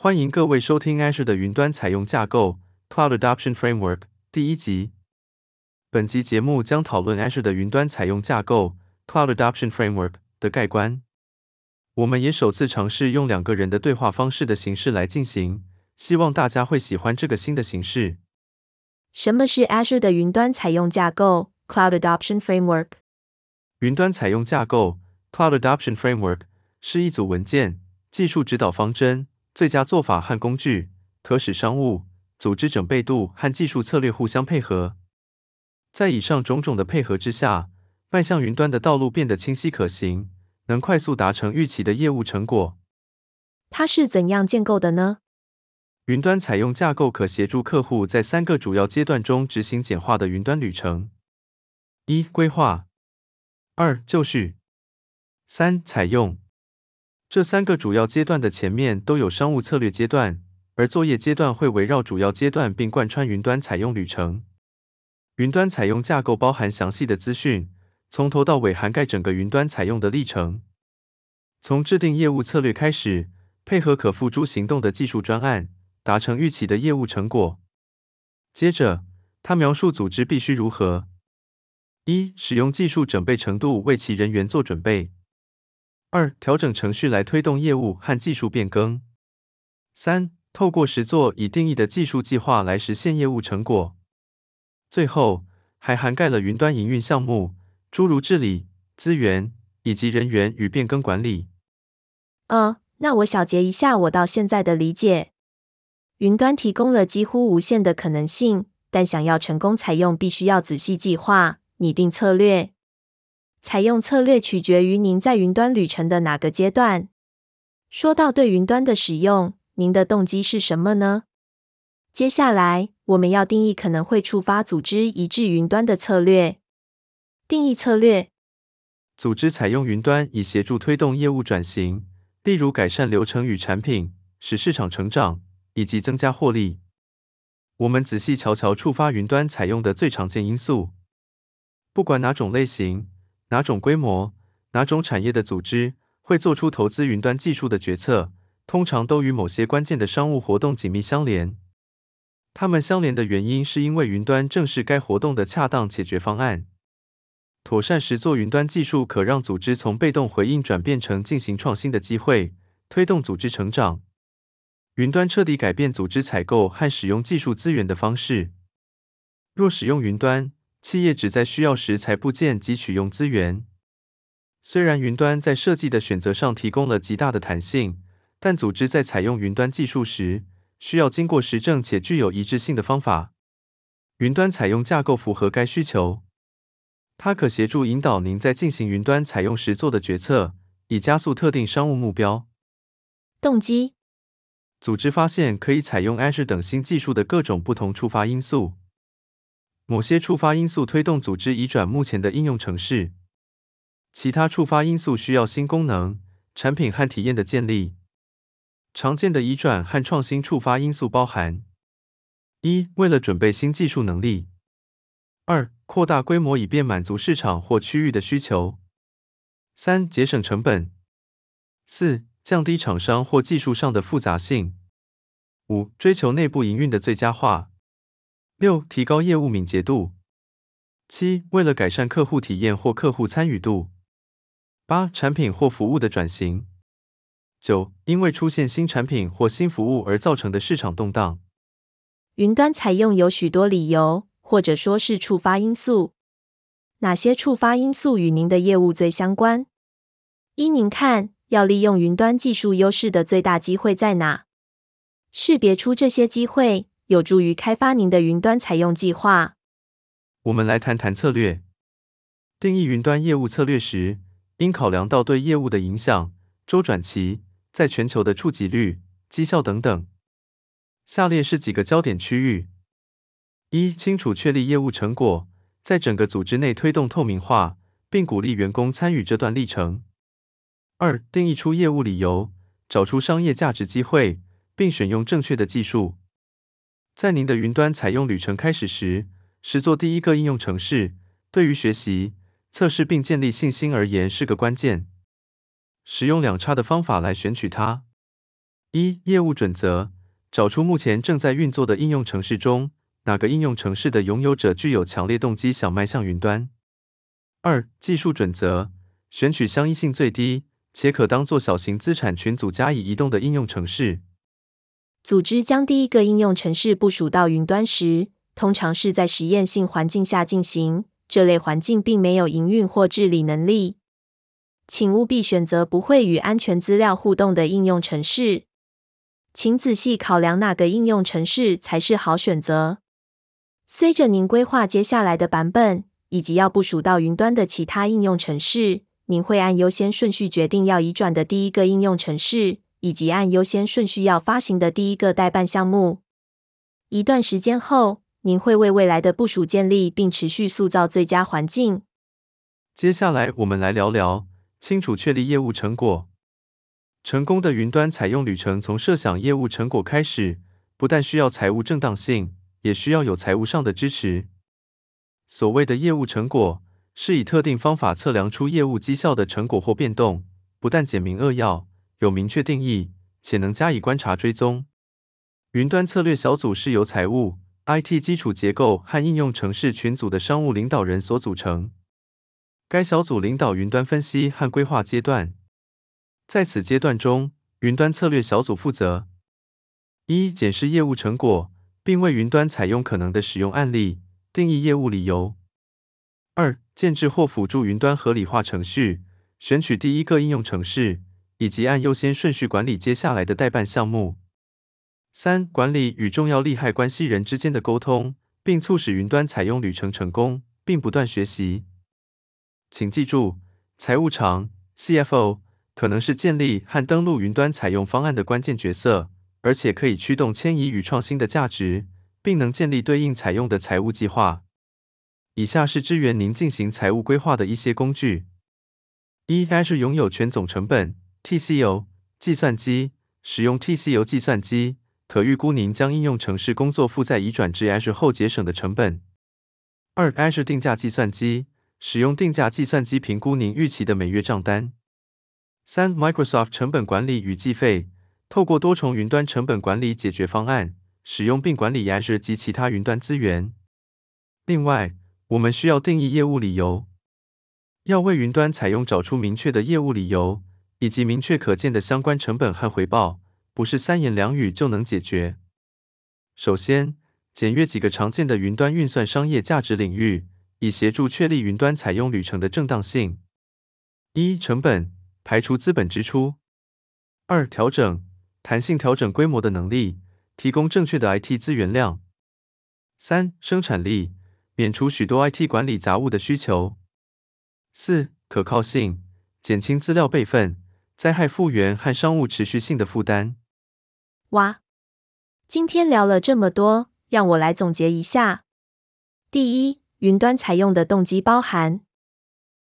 欢迎各位收听 Azure 的云端采用架构 Cloud Adoption Framework 第一集。本集节目将讨论 Azure 的云端采用架构 Cloud Adoption Framework 的概观。我们也首次尝试用两个人的对话方式的形式来进行，希望大家会喜欢这个新的形式。什么是 Azure 的云端采用架构 Cloud Adoption Framework？云端采用架构 Cloud Adoption Framework 是一组文件、技术指导方针。最佳做法和工具，可使商务、组织整备度和技术策略互相配合。在以上种种的配合之下，迈向云端的道路变得清晰可行，能快速达成预期的业务成果。它是怎样建构的呢？云端采用架构可协助客户在三个主要阶段中执行简化的云端旅程：一、规划；二、就绪；三、采用。这三个主要阶段的前面都有商务策略阶段，而作业阶段会围绕主要阶段并贯穿云端采用旅程。云端采用架构包含详细的资讯，从头到尾涵盖整个云端采用的历程。从制定业务策略开始，配合可付诸行动的技术专案，达成预期的业务成果。接着，他描述组织必须如何：一、使用技术准备程度为其人员做准备。二、调整程序来推动业务和技术变更。三、透过实作已定义的技术计划来实现业务成果。最后，还涵盖了云端营运项目，诸如治理、资源以及人员与变更管理。嗯，那我小结一下我到现在的理解：云端提供了几乎无限的可能性，但想要成功采用，必须要仔细计划、拟定策略。采用策略取决于您在云端旅程的哪个阶段。说到对云端的使用，您的动机是什么呢？接下来，我们要定义可能会触发组织移至云端的策略。定义策略：组织采用云端以协助推动业务转型，例如改善流程与产品，使市场成长以及增加获利。我们仔细瞧瞧触发云端采用的最常见因素，不管哪种类型。哪种规模、哪种产业的组织会做出投资云端技术的决策，通常都与某些关键的商务活动紧密相连。它们相连的原因是因为云端正是该活动的恰当解决方案。妥善实作云端技术可让组织从被动回应转变成进行创新的机会，推动组织成长。云端彻底改变组织采购和使用技术资源的方式。若使用云端，企业只在需要时才部件及取用资源。虽然云端在设计的选择上提供了极大的弹性，但组织在采用云端技术时，需要经过实证且具有一致性的方法。云端采用架构符合该需求，它可协助引导您在进行云端采用时做的决策，以加速特定商务目标。动机：组织发现可以采用 Azure 等新技术的各种不同触发因素。某些触发因素推动组织移转目前的应用程式，其他触发因素需要新功能、产品和体验的建立。常见的移转和创新触发因素包含：一、为了准备新技术能力；二、扩大规模以便满足市场或区域的需求；三、节省成本；四、降低厂商或技术上的复杂性；五、追求内部营运的最佳化。六、提高业务敏捷度；七、为了改善客户体验或客户参与度；八、产品或服务的转型；九、因为出现新产品或新服务而造成的市场动荡。云端采用有许多理由，或者说是触发因素。哪些触发因素与您的业务最相关？依您看，要利用云端技术优势的最大机会在哪？识别出这些机会。有助于开发您的云端采用计划。我们来谈谈策略。定义云端业务策略时，应考量到对业务的影响、周转期、在全球的触及率、绩效等等。下列是几个焦点区域：一、清楚确立业务成果，在整个组织内推动透明化，并鼓励员工参与这段历程；二、定义出业务理由，找出商业价值机会，并选用正确的技术。在您的云端采用旅程开始时，实作第一个应用程式，对于学习、测试并建立信心而言是个关键。使用两叉的方法来选取它。一、业务准则：找出目前正在运作的应用程式中，哪个应用程式的拥有者具有强烈动机想迈向云端。二、技术准则：选取相依性最低且可当做小型资产群组加以移动的应用程式。组织将第一个应用程式部署到云端时，通常是在实验性环境下进行，这类环境并没有营运或治理能力。请务必选择不会与安全资料互动的应用程式。请仔细考量哪个应用程式才是好选择。随着您规划接下来的版本以及要部署到云端的其他应用程式，您会按优先顺序决定要移转的第一个应用程式，以及按优先顺序要发行的第一个代办项目。一段时间后，您会为未来的部署建立并持续塑造最佳环境。接下来，我们来聊聊清楚确立业务成果。成功的云端采用旅程从设想业务成果开始，不但需要财务正当性，也需要有财务上的支持。所谓的业务成果，是以特定方法测量出业务绩效的成果或变动，不但简明扼要，有明确定义，且能加以观察追踪。云端策略小组是由财务、IT 基础结构和应用程式群组的商务领导人所组成。该小组领导云端分析和规划阶段。在此阶段中，云端策略小组负责：一、检视业务成果，并为云端采用可能的使用案例，定义业务理由；二、建置或辅助云端合理化程序，选取第一个应用程序。以及按优先顺序管理接下来的代办项目。三、管理与重要利害关系人之间的沟通，并促使云端采用旅程成功，并不断学习。请记住，财务长 （CFO） 可能是建立和登录云端采用方案的关键角色，而且可以驱动迁移与创新的价值，并能建立对应采用的财务计划。以下是支援您进行财务规划的一些工具：一、还是拥有全总成本。TCO 计算机，使用 TCO 计算机，可预估您将应用程式工作负载移转至 Azure 后节省的成本。二、Azure 定价计算机，使用定价计算机评估您预期的每月账单。三、Microsoft 成本管理与计费，透过多重云端成本管理解决方案，使用并管理 Azure 及其他云端资源。另外，我们需要定义业务理由，要为云端采用找出明确的业务理由。以及明确可见的相关成本和回报，不是三言两语就能解决。首先，简约几个常见的云端运算商业价值领域，以协助确立云端采用旅程的正当性：一、成本，排除资本支出；二、调整，弹性调整规模的能力，提供正确的 IT 资源量；三、生产力，免除许多 IT 管理杂物的需求；四、可靠性，减轻资料备份。灾害复原和商务持续性的负担。哇，今天聊了这么多，让我来总结一下：第一，云端采用的动机包含：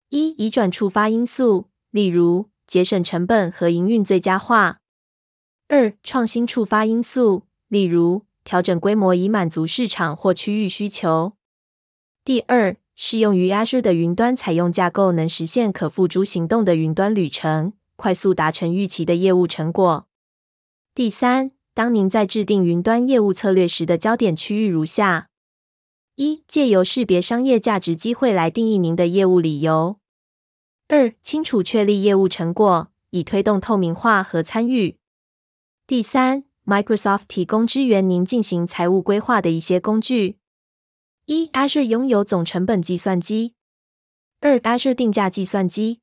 一、移转触发因素，例如节省成本和营运最佳化；二、创新触发因素，例如调整规模以满足市场或区域需求；第二，适用于 Azure 的云端采用架构能实现可付诸行动的云端旅程。快速达成预期的业务成果。第三，当您在制定云端业务策略时的焦点区域如下：一、借由识别商业价值机会来定义您的业务理由；二、清楚确立业务成果，以推动透明化和参与；第三，Microsoft 提供支援您进行财务规划的一些工具：一、Azure 拥有总成本计算机；二、Azure 定价计算机。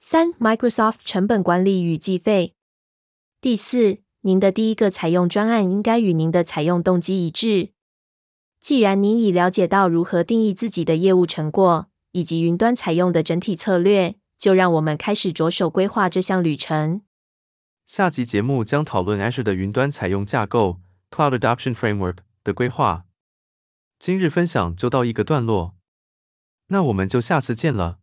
三、Microsoft 成本管理与计费。第四，您的第一个采用专案应该与您的采用动机一致。既然您已了解到如何定义自己的业务成果以及云端采用的整体策略，就让我们开始着手规划这项旅程。下集节目将讨论 Azure 的云端采用架构 （Cloud Adoption Framework） 的规划。今日分享就到一个段落，那我们就下次见了。